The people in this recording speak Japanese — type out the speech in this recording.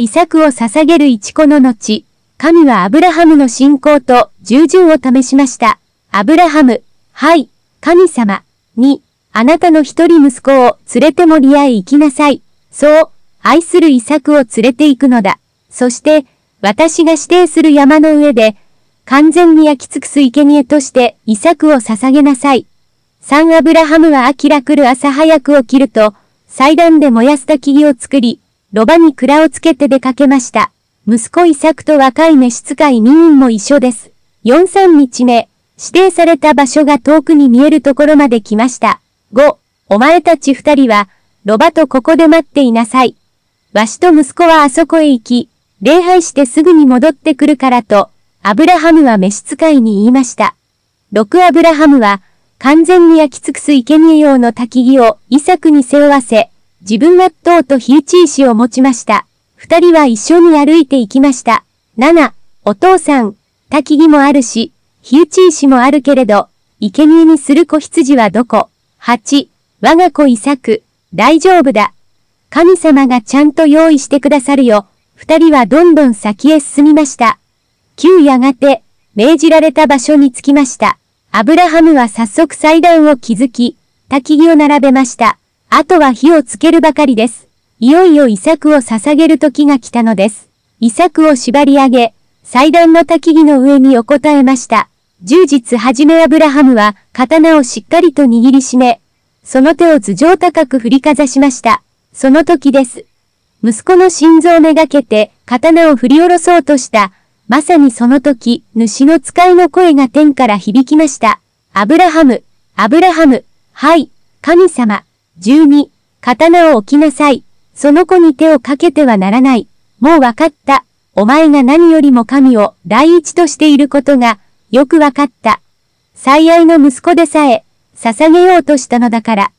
イサクを捧げる一子の後、神はアブラハムの信仰と従順を試しました。アブラハム、はい、神様、に、あなたの一人息子を連れてもリアへ行きなさい。そう、愛するイサクを連れて行くのだ。そして、私が指定する山の上で、完全に焼き尽くす生贄としてイサクを捧げなさい。サンアブラハムは明らくる朝早く起きると、祭壇で燃やす焚き木を作り、ロバに蔵をつけて出かけました。息子イサクと若い召使い2人も一緒です。4、3日目、指定された場所が遠くに見えるところまで来ました。5、お前たち二人は、ロバとここで待っていなさい。わしと息子はあそこへ行き、礼拝してすぐに戻ってくるからと、アブラハムは召使いに言いました。6アブラハムは、完全に焼き尽くす生贄用の焚き木をイサクに背負わせ、自分は塔と火打ち石を持ちました。二人は一緒に歩いて行きました。7、お父さん、焚き木もあるし、火打ち石もあるけれど、生贄にする子羊はどこ ?8、我が子イサク、大丈夫だ。神様がちゃんと用意してくださるよ。二人はどんどん先へ進みました。9やがて、命じられた場所に着きました。アブラハムは早速祭壇を築き、焚き木を並べました。あとは火をつけるばかりです。いよいよイサクを捧げる時が来たのです。イサクを縛り上げ、祭壇の焚き木の上に横たえました。充実はじめアブラハムは刀をしっかりと握りしめ、その手を頭上高く振りかざしました。その時です。息子の心臓めがけて刀を振り下ろそうとした。まさにその時、主の使いの声が天から響きました。アブラハム、アブラハム、はい、神様、12、刀を置きなさい。その子に手をかけてはならない。もうわかった。お前が何よりも神を第一としていることがよくわかった。最愛の息子でさえ捧げようとしたのだから。